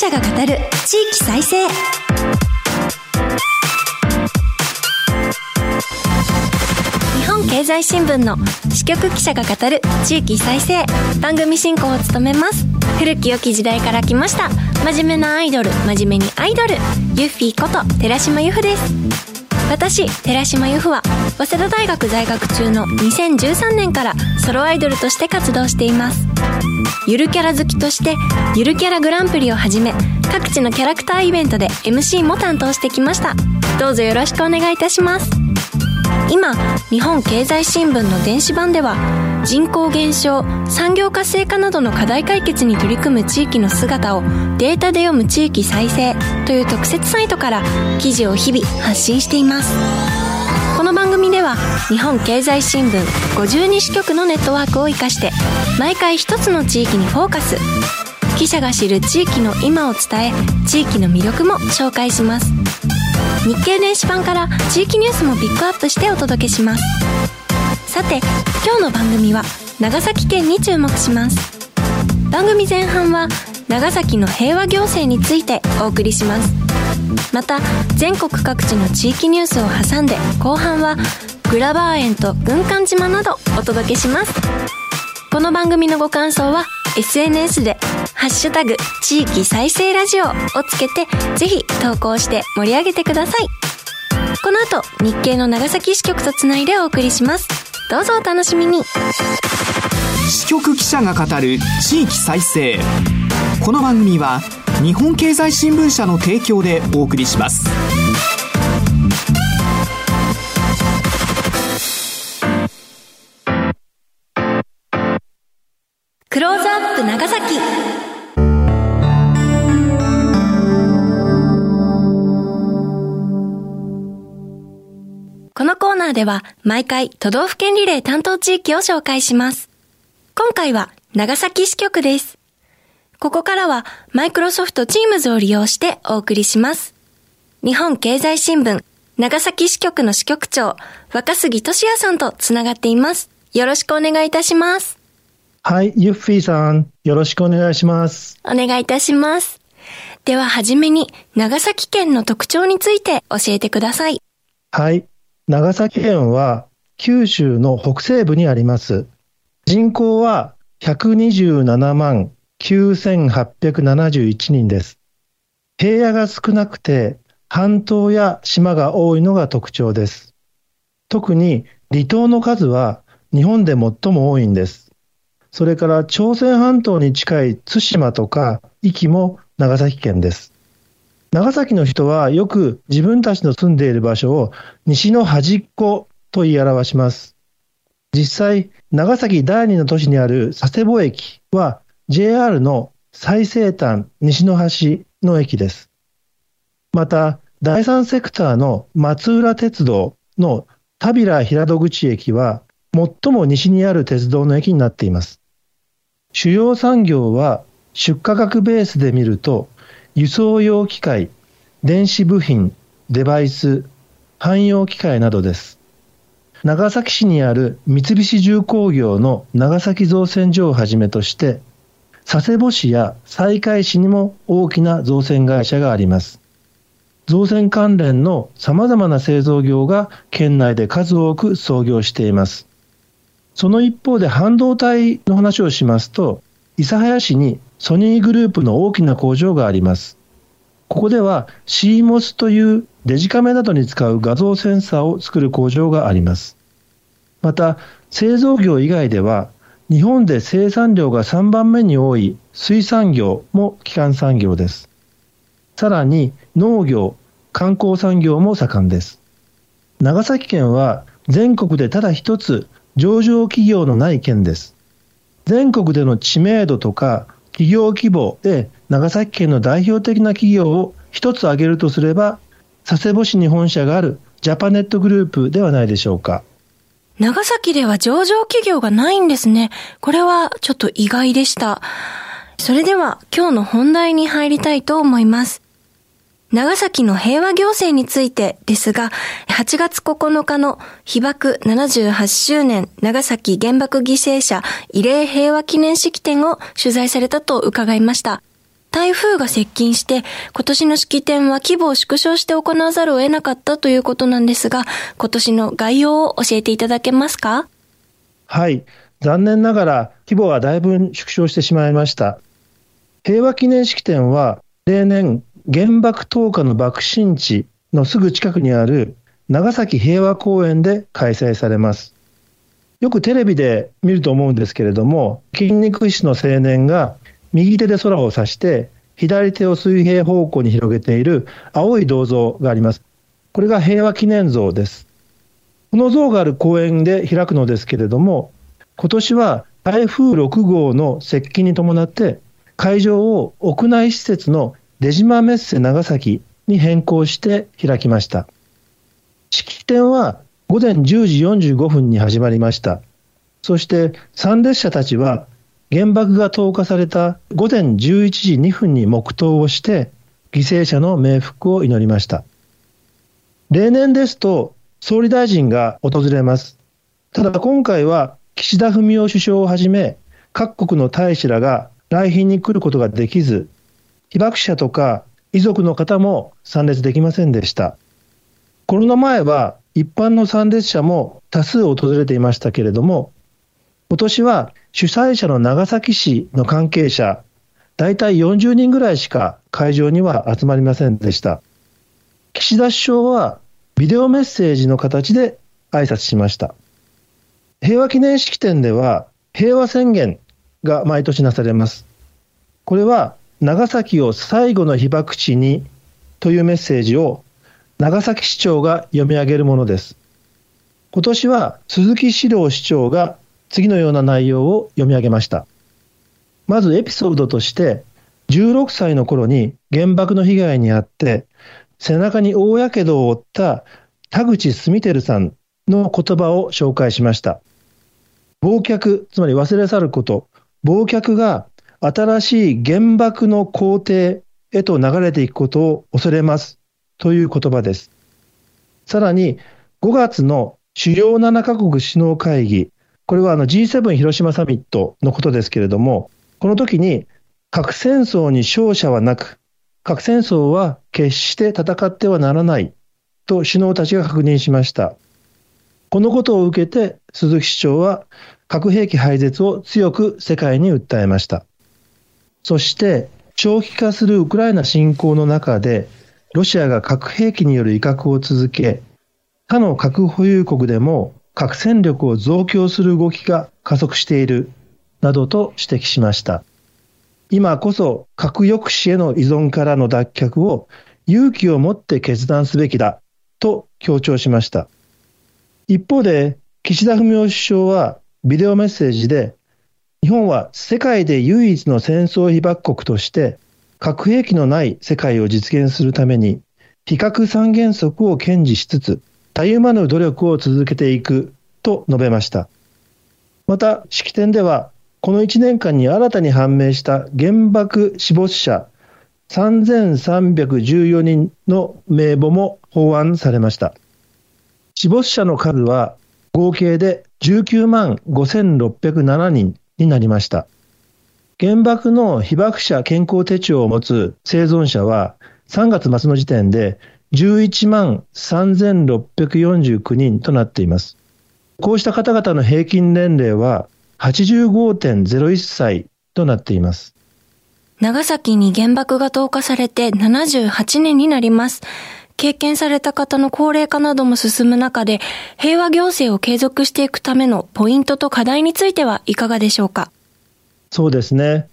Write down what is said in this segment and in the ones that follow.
者が語る地域再生。日本経済新聞の支局記者が語る地域再生。番組進行を務めます。古き良き時代から来ました。真面目なアイドル。真面目にアイドル。ユッフィーこと寺島由布です。私寺島由布は早稲田大学在学中の2013年からソロアイドルとして活動しています。ゆるキャラ好きとしてゆるキャラグランプリをはじめ各地のキャラクターイベントで MC も担当してきました。どうぞよろしくお願いいたします。今日本経済新聞の電子版では人口減少産業活性化などの課題解決に取り組む地域の姿をデータで読む地域再生という特設サイトから記事を日々発信しています。この番組では日本経済新聞52支局のネットワークを生かして毎回一つの地域にフォーカス。記者が知る地域の今を伝え地域の魅力も紹介します。日経電子版から地域ニュースもピックアップしてお届けします。さて今日の番組は長崎県に注目します。番組前半は長崎の平和行政についてお送りします。また全国各地の地域ニュースを挟んで後半はグラバー園と軍艦島などお届けします。この番組のご感想は SNS でハッシュタグ地域再生ラジオをつけてぜひ投稿して盛り上げてください。この後日経の長崎支局とつないでお送りします。どうぞお楽しみに。支局記者が語る地域再生。この番組は日本経済新聞社の提供でお送りします。クローズアップ長崎ナーでは毎回都道府県リレー担当地域を紹介します。今回は長崎支局です。ここからはマイクロソフト Teams を利用してお送りします。日本経済新聞長崎支局の支局長若杉俊也さんとつながっています。よろしくお願いいたします。はい、ユッフィーさん、よろしくお願いします。お願いいたします。でははじめに長崎県の特徴について教えてください。はい、長崎県は九州の北西部にあります。人口は127万9871人です。平野が少なくて半島や島が多いのが特徴です。特に離島の数は日本で最も多いんです。それから朝鮮半島に近い対馬とか壱岐も長崎県です。長崎の人はよく自分たちの住んでいる場所を西の端っこと言い表します。実際、長崎第二の都市にある佐世保駅は JR の最西端西の端の駅です。また、第三セクターの松浦鉄道の田平平戸口駅は最も西にある鉄道の駅になっています。主要産業は出荷額ベースで見ると輸送用機械、電子部品、デバイス、汎用機械などです。長崎市にある三菱重工業の長崎造船所をはじめとして、佐世保市や西海市にも大きな造船会社があります。造船関連の様々な製造業が県内で数多く創業しています。その一方で半導体の話をしますと、諫早市にソニーグループの大きな工場があります。ここでは CMOS というデジカメなどに使う画像センサーを作る工場があります。また、製造業以外では、日本で生産量が3番目に多い水産業も基幹産業です。さらに農業、観光産業も盛んです。長崎県は全国でただ一つ上場企業のない県です。全国での知名度とか企業規模で長崎県の代表的な企業を一つ挙げるとすれば、佐世保市に本社があるジャパネットグループではないでしょうか。長崎では上場企業がないんですね。これはちょっと意外でした。それでは今日の本題に入りたいと思います。長崎の平和行政についてですが、8月9日の被爆78周年長崎原爆犠牲者慰霊平和記念式典を取材されたと伺いました。台風が接近して、今年の式典は規模を縮小して行わざるを得なかったということなんですが、今年の概要を教えていただけますか？はい。残念ながら規模はだいぶ縮小してしまいました。平和記念式典は例年原爆投下の爆心地のすぐ近くにある長崎平和公園で開催されます。よくテレビで見ると思うんですけれども、筋肉質の青年が右手で空を指して、左手を水平方向に広げている青い銅像があります。これが平和記念像です。この像がある公園で開くのですけれども、今年は台風6号の接近に伴って、会場を屋内施設の出島メッセ長崎に変更して開きました。式典は午前10時45分に始まりました。そして参列者たちは原爆が投下された午前11時2分に黙祷をして犠牲者の冥福を祈りました。例年ですと総理大臣が訪れます。ただ今回は岸田文雄首相をはじめ各国の大使らが来賓に来ることができず、被爆者とか遺族の方も参列できませんでした。コロナ前は一般の参列者も多数訪れていましたけれども、今年は主催者の長崎市の関係者、大体40人ぐらいしか会場には集まりませんでした。岸田首相はビデオメッセージの形で挨拶しました。平和記念式典では平和宣言が毎年なされます。これは長崎を最後の被爆地にというメッセージを長崎市長が読み上げるものです。今年は鈴木史郎市長が次のような内容を読み上げました。まずエピソードとして、16歳の頃に原爆の被害に遭って、背中に大やけどを負った田口住輝さんの言葉を紹介しました。忘却、つまり忘れ去ること、忘却が新しい原爆の工程へと流れていくことを恐れますという言葉です。さらに、5月の主要7カ国首脳会議、これはあの G7 広島サミットのことですけれども、この時に核戦争に勝者はなく、核戦争は決して戦ってはならないと首脳たちが確認しました。このことを受けて鈴木市長は核兵器廃絶を強く世界に訴えました。そして長期化するウクライナ侵攻の中でロシアが核兵器による威嚇を続け、他の核保有国でも核戦力を増強する動きが加速している、などと指摘しました。今こそ核抑止への依存からの脱却を勇気を持って決断すべきだと強調しました。一方で、岸田文雄首相はビデオメッセージで、日本は世界で唯一の戦争被爆国として核兵器のない世界を実現するために、非核三原則を堅持しつつ、たゆまぬ努力を続けていくと述べました。また、式典では、この1年間に新たに判明した原爆死没者3314人の名簿も法案されました。死没者の数は合計で19万5607人になりました。原爆の被爆者健康手帳を持つ生存者は3月末の時点で11万3649人となっています。こうした方々の平均年齢は85.01歳となっています。長崎に原爆が投下されて78年になります。経験された方の高齢化なども進む中で、平和行政を継続していくためのポイントと課題についてはいかがでしょうか？そうですね。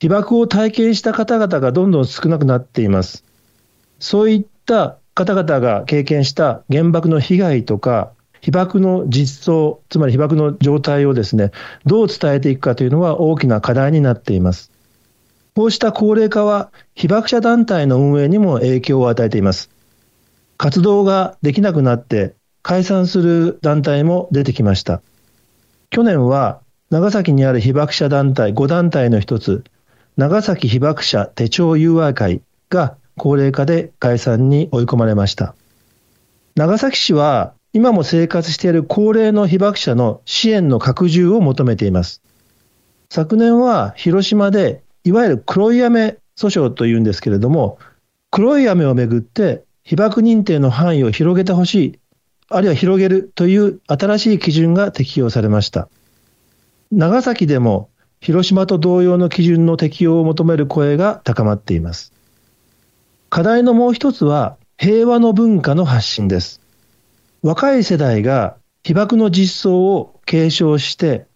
被爆を体験した方々がどんどん少なくなっています。そういった方々が経験した原爆の被害とか、被爆の実相、つまり被爆の状態をですね、どう伝えていくかというのは大きな課題になっています。こうした高齢化は被爆者団体の運営にも影響を与えています。活動ができなくなって解散する団体も出てきました。去年は長崎にある被爆者団体5団体の一つ、長崎被爆者手帳友愛会が高齢化で解散に追い込まれました。長崎市は今も生活している高齢の被爆者の支援の拡充を求めています。昨年は広島でいわゆる黒い雨訴訟というんですけれども、黒い雨をめぐって被爆認定の範囲を広げてほしい、あるいは広げるという新しい基準が適用されました。長崎でも広島と同様の基準の適用を求める声が高まっています。課題のもう一つは平和の文化の発信です。若い世代が被爆の実相を継承して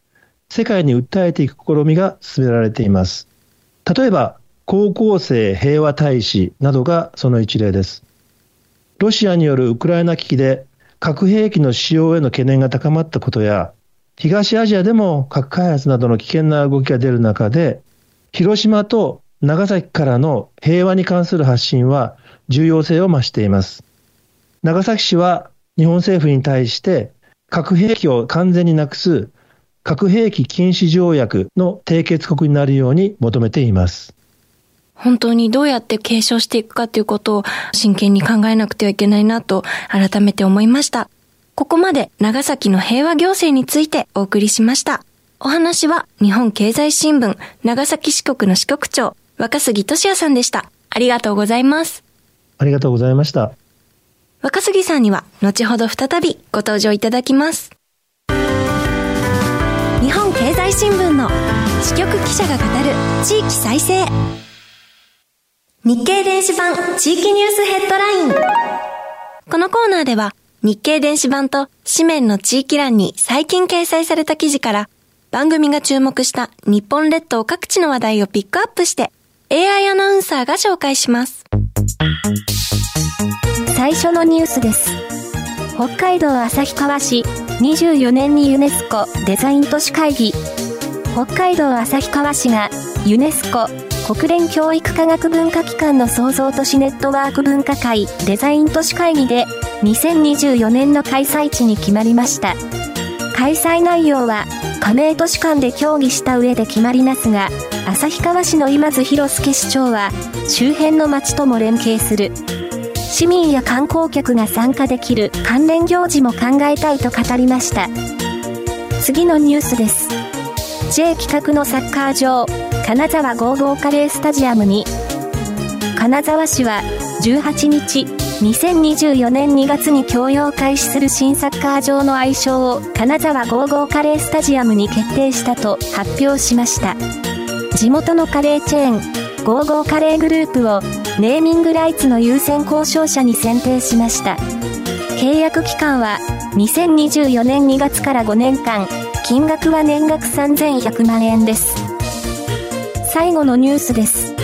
世界に訴えていく試みが進められています。例えば、高校生平和大使などがその一例です。ロシアによるウクライナ危機で核兵器の使用への懸念が高まったことや、東アジアでも核開発などの危険な動きが出る中で、広島と長崎からの平和に関する発信は重要性を増しています。長崎市は日本政府に対して核兵器を完全になくす核兵器禁止条約の締結国になるように求めています。本当にどうやって継承していくかということを真剣に考えなくてはいけないなと改めて思いました。ここまで長崎の平和行政についてお送りしました。お話は日本経済新聞長崎支局の支局長若杉俊也さんでした。ありがとうございます。ありがとうございました。若杉さんには後ほど再びご登場いただきます。日本経済新聞の支局記者が語る地域再生。日経電子版地域ニュースヘッドライン。このコーナーでは日経電子版と紙面の地域欄に最近掲載された記事から番組が注目した日本列島各地の話題をピックアップして AI アナウンサーが紹介します。最初のニュースです。北海道旭川市24年にユネスコデザイン都市会議北海道旭川市がユネスコ国連教育科学文化機関の創造都市ネットワーク文化会デザイン都市会議で2024年の開催地に決まりました。開催内容は加盟都市間で協議した上で決まりますが、旭川市の今津博介市長は周辺の町とも連携する。市民や観光客が参加できる関連行事も考えたいと語りました。次のニュースです。J 企画のサッカー場、金沢ゴーゴーカレースタジアムに、金沢市は18日、2024年2月に供用開始する新サッカー場の愛称を金沢ゴーゴーカレースタジアムに決定したと発表しました。地元のカレーチェーン、ゴーゴーカレーグループをネーミングライツの優先交渉者に選定しました。契約期間は2024年2月から5年間、金額は年額3100万円です。最後のニュースです。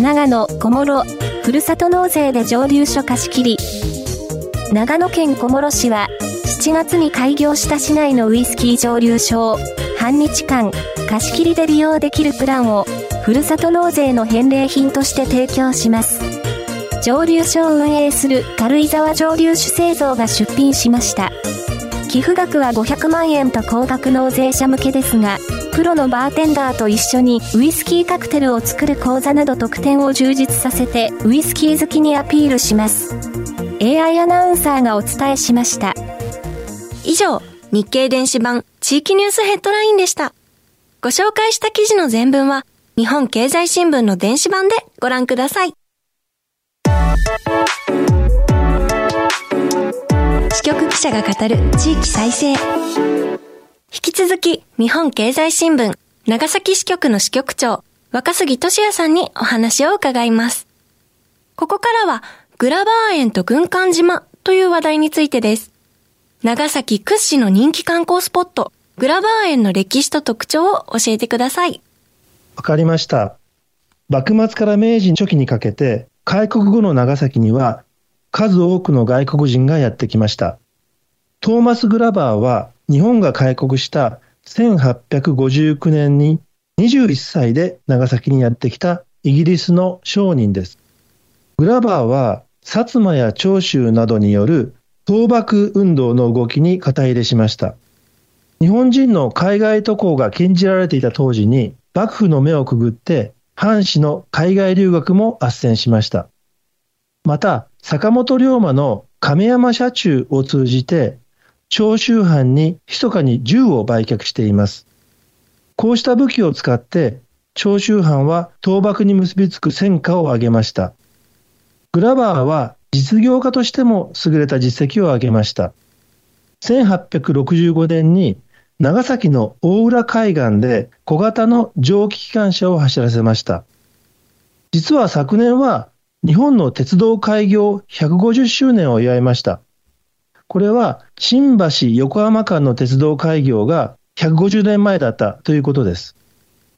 長野、小諸、ふるさと納税で蒸留所貸し切り。長野県小諸市は、7月に開業した市内のウイスキー蒸留所を、半日間、貸し切りで利用できるプランを、ふるさと納税の返礼品として提供します。蒸留所を運営する軽井沢蒸留酒製造が出品しました。寄付額は500万円と高額納税者向けですが、プロのバーテンダーと一緒にウイスキーカクテルを作る講座など特典を充実させてウイスキー好きにアピールします。AI アナウンサーがお伝えしました。以上、日経電子版地域ニュースヘッドラインでした。ご紹介した記事の全文は日本経済新聞の電子版でご覧ください。支局記者が語る地域再生。引き続き、日本経済新聞、長崎支局の支局長、若杉俊也さんにお話を伺います。ここからは、グラバー園と軍艦島という話題についてです。長崎屈指の人気観光スポット、グラバー園の歴史と特徴を教えてください。わかりました。幕末から明治初期にかけて、開国後の長崎には数多くの外国人がやってきました。トーマス・グラバーは日本が開国した1859年に21歳で長崎にやってきたイギリスの商人です。グラバーは薩摩や長州などによる倒幕運動の動きに肩入れしました。日本人の海外渡航が禁じられていた当時に幕府の目をくぐって藩士の海外留学も斡旋しました。また、坂本龍馬の亀山社中を通じて、長州藩に密かに銃を売却しています。こうした武器を使って、長州藩は倒幕に結びつく戦果を挙げました。グラバーは実業家としても優れた実績を挙げました。1865年に長崎の大浦海岸で小型の蒸気機関車を走らせました。実は昨年は日本の鉄道開業150周年を祝いました。これは新橋横浜間の鉄道開業が150年前だったということです。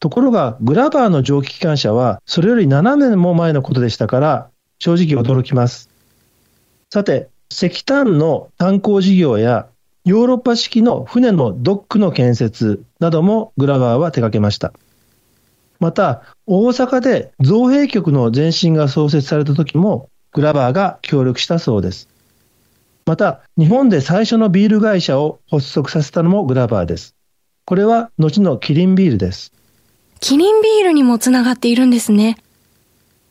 ところが、グラバーの蒸気機関車はそれより7年も前のことでしたから、正直驚きます。さて、石炭の炭鉱事業やヨーロッパ式の船のドックの建設などもグラバーは手掛けました。また、大阪で造幣局の前身が創設された時も、グラバーが協力したそうです。また、日本で最初のビール会社を発足させたのもグラバーです。これは後のキリンビールです。キリンビールにもつながっているんですね。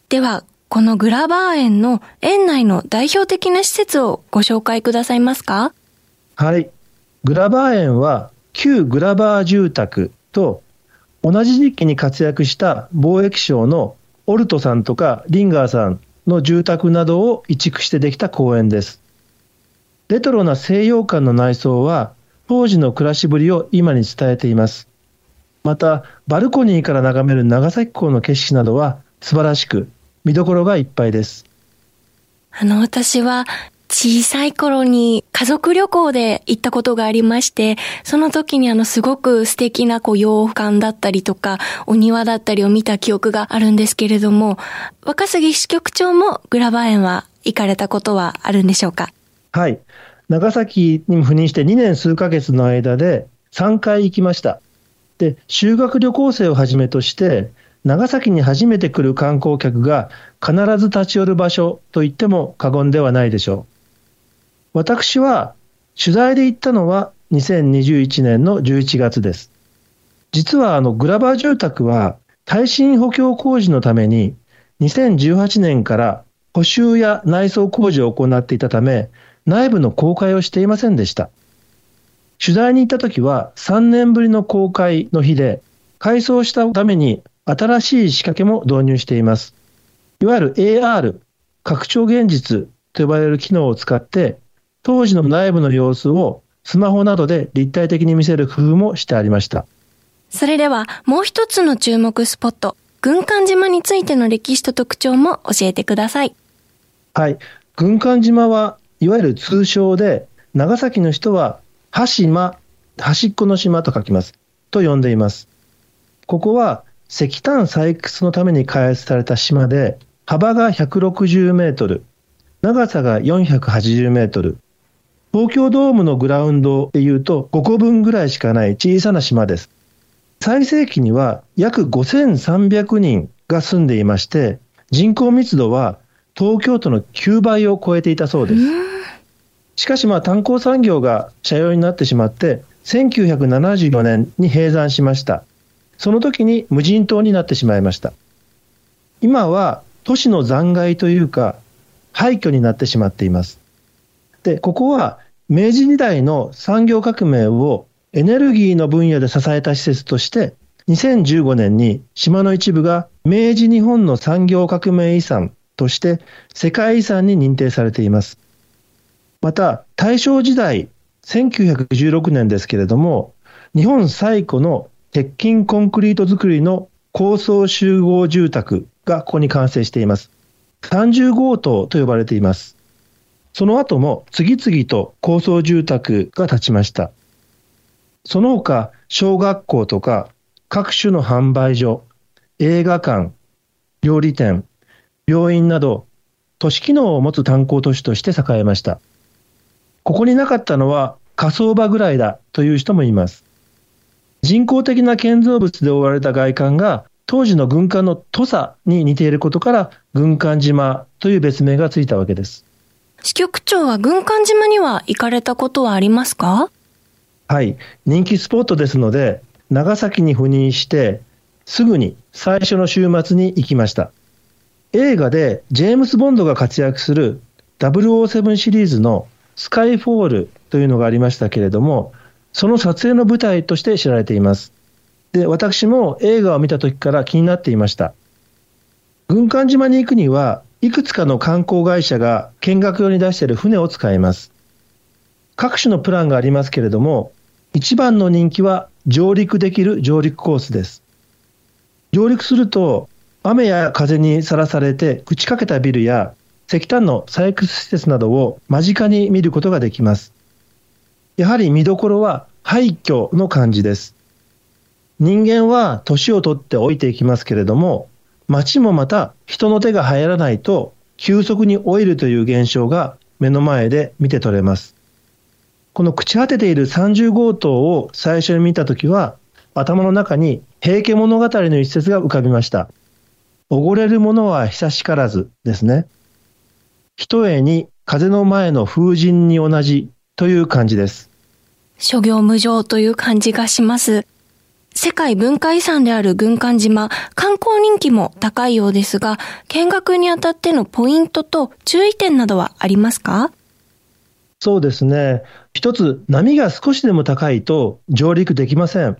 では、このグラバー園の園内の代表的な施設をご紹介くださいますか？はい。グラバー園は旧グラバー住宅と同じ時期に活躍した貿易商のオルトさんとかリンガーさんの住宅などを移築してできた公園です。レトロな西洋館の内装は当時の暮らしぶりを今に伝えています。また、バルコニーから眺める長崎港の景色などは素晴らしく、見どころがいっぱいです。あの、私は小さい頃に家族旅行で行ったことがありまして、その時にあのすごく素敵なこう洋館だったりとか、お庭だったりを見た記憶があるんですけれども、若杉支局長もグラバー園は行かれたことはあるんでしょうか？はい。長崎に赴任して2年数ヶ月の間で3回行きました。で、修学旅行生をはじめとして、長崎に初めて来る観光客が必ず立ち寄る場所と言っても過言ではないでしょう。私は取材で行ったのは2021年の11月です。実はあのグラバー住宅は耐震補強工事のために2018年から補修や内装工事を行っていたため内部の公開をしていませんでした。取材に行った時は3年ぶりの公開の日で改装したために新しい仕掛けも導入しています。いわゆる AR、拡張現実と呼ばれる機能を使って当時の内部の様子をスマホなどで立体的に見せる工夫もしてありました。それではもう一つの注目スポット、軍艦島についての歴史と特徴も教えてください。はい。軍艦島はいわゆる通称で、長崎の人は、端島、端っこの島と書きます。と呼んでいます。ここは石炭採掘のために開発された島で、幅が160メートル、長さが480メートル、東京ドームのグラウンドでいうと5個分ぐらいしかない小さな島です。最盛期には約5300人が住んでいまして、人口密度は東京都の9倍を超えていたそうです。しかしまあ炭鉱産業が社用になってしまって、1974年に閉山しました。その時に無人島になってしまいました。今は都市の残骸というか廃墟になってしまっています。で、ここは明治時代の産業革命をエネルギーの分野で支えた施設として、2015年に島の一部が明治日本の産業革命遺産として世界遺産に認定されています。また、大正時代、1916年ですけれども、日本最古の鉄筋コンクリート造りの高層集合住宅がここに完成しています。30号棟と呼ばれています。その後も次々と高層住宅が建ちました。その他、小学校とか各種の販売所、映画館、料理店、病院など、都市機能を持つ炭鉱都市として栄えました。ここになかったのは火葬場ぐらいだという人もいます。人工的な建造物で覆われた外観が当時の軍艦の土佐に似ていることから軍艦島という別名がついたわけです。支局長は軍艦島には行かれたことはありますか？はい。人気スポットですので、長崎に赴任して、すぐに最初の週末に行きました。映画でジェームス・ボンドが活躍する007シリーズのスカイフォールというのがありましたけれども、その撮影の舞台として知られています。で、私も映画を見た時から気になっていました。軍艦島に行くには、いくつかの観光会社が見学用に出している船を使います。各種のプランがありますけれども、一番の人気は上陸できる上陸コースです。上陸すると、雨や風にさらされて朽ちかけたビルや石炭の採掘施設などを間近に見ることができます。やはり見どころは廃墟の感じです。人間は年を取って老いていきますけれども、街もまた人の手が入らないと急速に老いるという現象が目の前で見て取れます。この朽ち果てている30号棟を最初に見たときは、頭の中に平家物語の一節が浮かびました。おごれる者は久しからずですね。ひとえに風の前の風神に同じという感じです。諸行無常という感じがします。世界文化遺産である軍艦島、観光人気も高いようですが、見学にあたってのポイントと注意点などはありますか？そうですね。一つ、波が少しでも高いと上陸できません。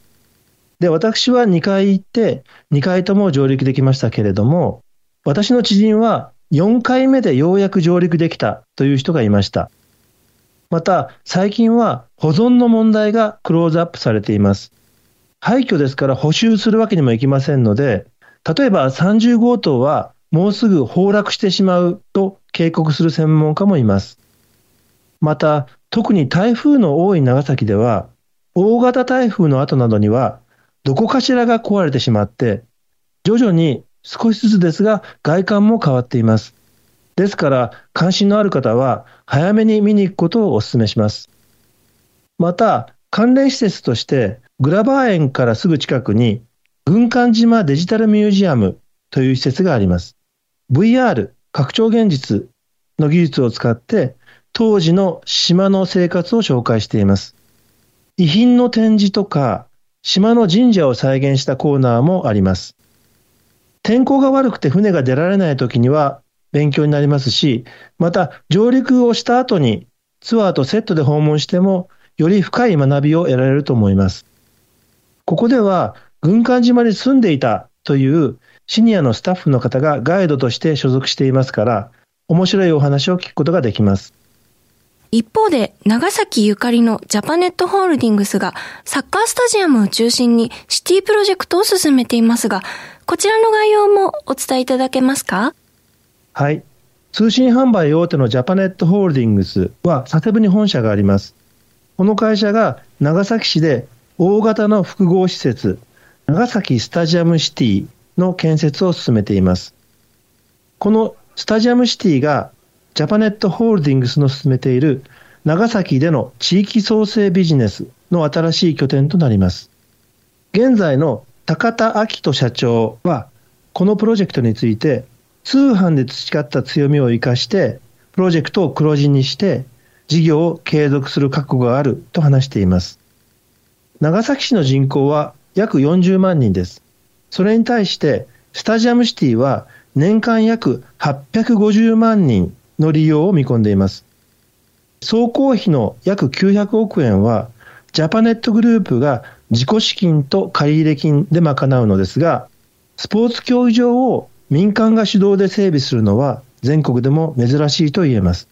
で、私は2回行って、2回とも上陸できましたけれども、私の知人は4回目でようやく上陸できたという人がいました。また、最近は保存の問題がクローズアップされています。廃墟ですから補修するわけにもいきませんので、例えば30号棟はもうすぐ崩落してしまうと警告する専門家もいます。また、特に台風の多い長崎では、大型台風の後などには、どこかしらが壊れてしまって、徐々に少しずつですが外観も変わっています。ですから、関心のある方は早めに見に行くことをお勧めします。また、関連施設として、グラバー園からすぐ近くに、軍艦島デジタルミュージアムという施設があります。VR、拡張現実の技術を使って、当時の島の生活を紹介しています。遺品の展示とか、島の神社を再現したコーナーもあります。天候が悪くて船が出られない時には勉強になりますし、また上陸をした後にツアーとセットで訪問しても、より深い学びを得られると思います。ここでは軍艦島に住んでいたというシニアのスタッフの方がガイドとして所属していますから、面白いお話を聞くことができます。一方で、長崎ゆかりのジャパネットホールディングスがサッカースタジアムを中心にシティプロジェクトを進めていますが、こちらの概要もお伝えいただけますか？はい。通信販売大手のジャパネットホールディングスは佐世保に本社があります。この会社が長崎市で大型の複合施設、長崎スタジアムシティの建設を進めています。このスタジアムシティがジャパネットホールディングスの進めている長崎での地域創生ビジネスの新しい拠点となります。現在の高田明人社長は、このプロジェクトについて、通販で培った強みを生かして、プロジェクトを黒字にして、事業を継続する覚悟があると話しています。長崎市の人口は約40万人です。それに対して、スタジアムシティは年間約850万人の利用を見込んでいます。総工費の約900億円は、ジャパネットグループが自己資金と借入金で賄うのですが、スポーツ競技場を民間が主導で整備するのは全国でも珍しいと言えます。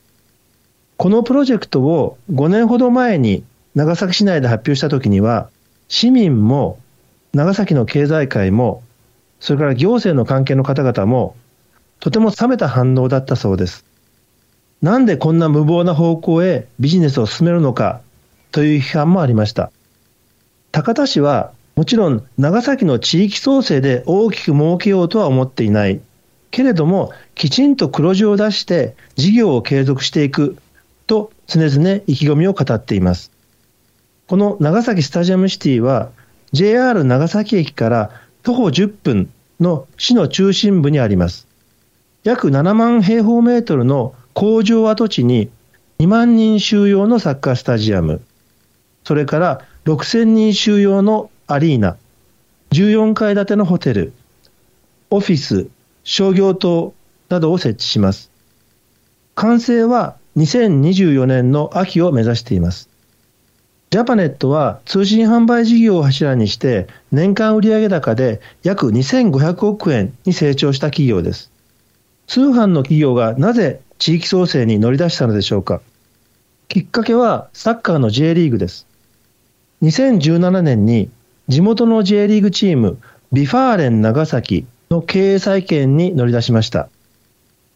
このプロジェクトを5年ほど前に長崎市内で発表したときには、市民も長崎の経済界も、それから行政の関係の方々も、とても冷めた反応だったそうです。なんでこんな無謀な方向へビジネスを進めるのかという批判もありました。高田市はもちろん長崎の地域創生で大きく儲けようとは思っていない。けれども、きちんと黒字を出して事業を継続していくと常々意気込みを語っています。この長崎スタジアムシティは JR 長崎駅から徒歩10分の市の中心部にあります。約7万平方メートルの工場跡地に2万人収容のサッカースタジアム、それから6000人収容のアリーナ、14階建てのホテル、オフィス、商業棟などを設置します。完成は2024年の秋を目指しています。ジャパネットは通信販売事業を柱にして年間売上高で約2500億円に成長した企業です。通販の企業がなぜ地域創生に乗り出したのでしょうかきっかけはサッカーの J リーグです。2017年に地元の J リーグチーム V・ファーレン長崎の経営再建に乗り出しました。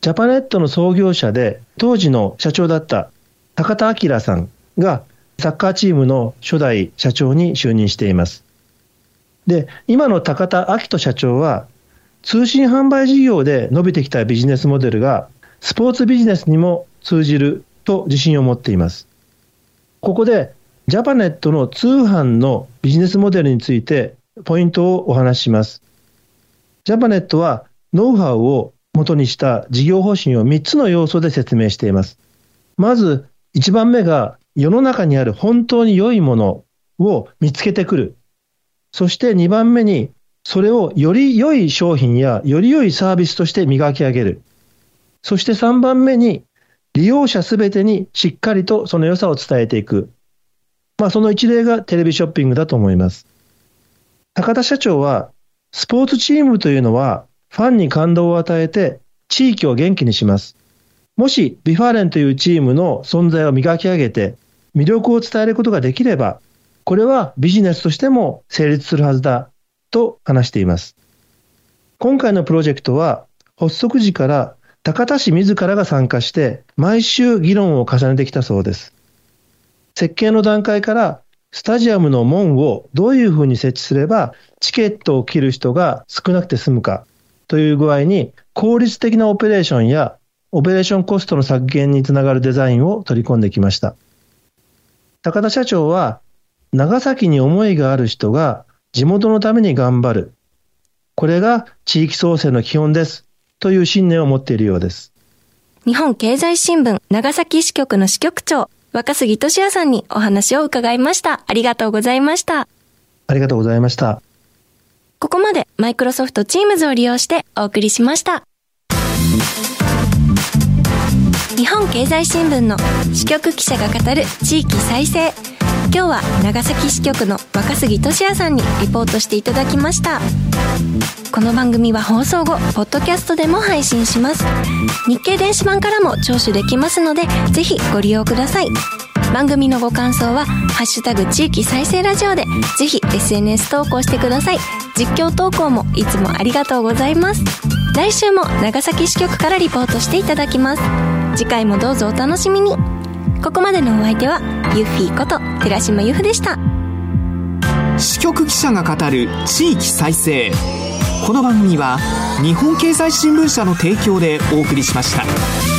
ジャパネットの創業者で当時の社長だった高田明さんがサッカーチームの初代社長に就任しています。で、今の高田明人社長は、通信販売事業で伸びてきたビジネスモデルが、スポーツビジネスにも通じると自信を持っています。ここで、ジャパネットの通販のビジネスモデルについて、ポイントをお話しします。ジャパネットは、ノウハウを元にした事業方針を3つの要素で説明しています。まず、1番目が世の中にある本当に良いものを見つけてくる。そして2番目に、それをより良い商品やより良いサービスとして磨き上げる。そして3番目に、利用者すべてにしっかりとその良さを伝えていく。まあ、その一例がテレビショッピングだと思います。高田社長は、スポーツチームというのは、ファンに感動を与えて、地域を元気にします。もし、 V・ファーレンというチームの存在を磨き上げて、魅力を伝えることができれば、これはビジネスとしても成立するはずだと話しています。今回のプロジェクトは発足時から高田氏自らが参加して毎週議論を重ねてきたそうです。設計の段階からスタジアムの門をどういうふうに設置すればチケットを切る人が少なくて済むかという具合に効率的なオペレーションやオペレーションコストの削減につながるデザインを取り込んできました。高田社長は、長崎に思いがある人が地元のために頑張る。これが地域創生の基本です。という信念を持っているようです。日本経済新聞長崎支局の支局長、若杉俊也さんにお話を伺いました。ありがとうございました。ありがとうございました。ここまでマイクロソフトチームズを利用してお送りしました。日本経済新聞の支局記者が語る地域再生今日は長崎支局の若杉俊也さんにリポートしていただきました。この番組は放送後ポッドキャストでも配信します。日経電子版からも聴取できますのでぜひご利用ください。番組のご感想は「ハッシュタグ地域再生ラジオ」でぜひ SNS 投稿してください。実況投稿もいつもありがとうございます。来週も長崎支局からリポートしていただきます。次回もどうぞお楽しみに。ここまでのお相手はユッフィーこと寺島由布でした支局記者が語る地域再生この番組は日本経済新聞社の提供でお送りしました。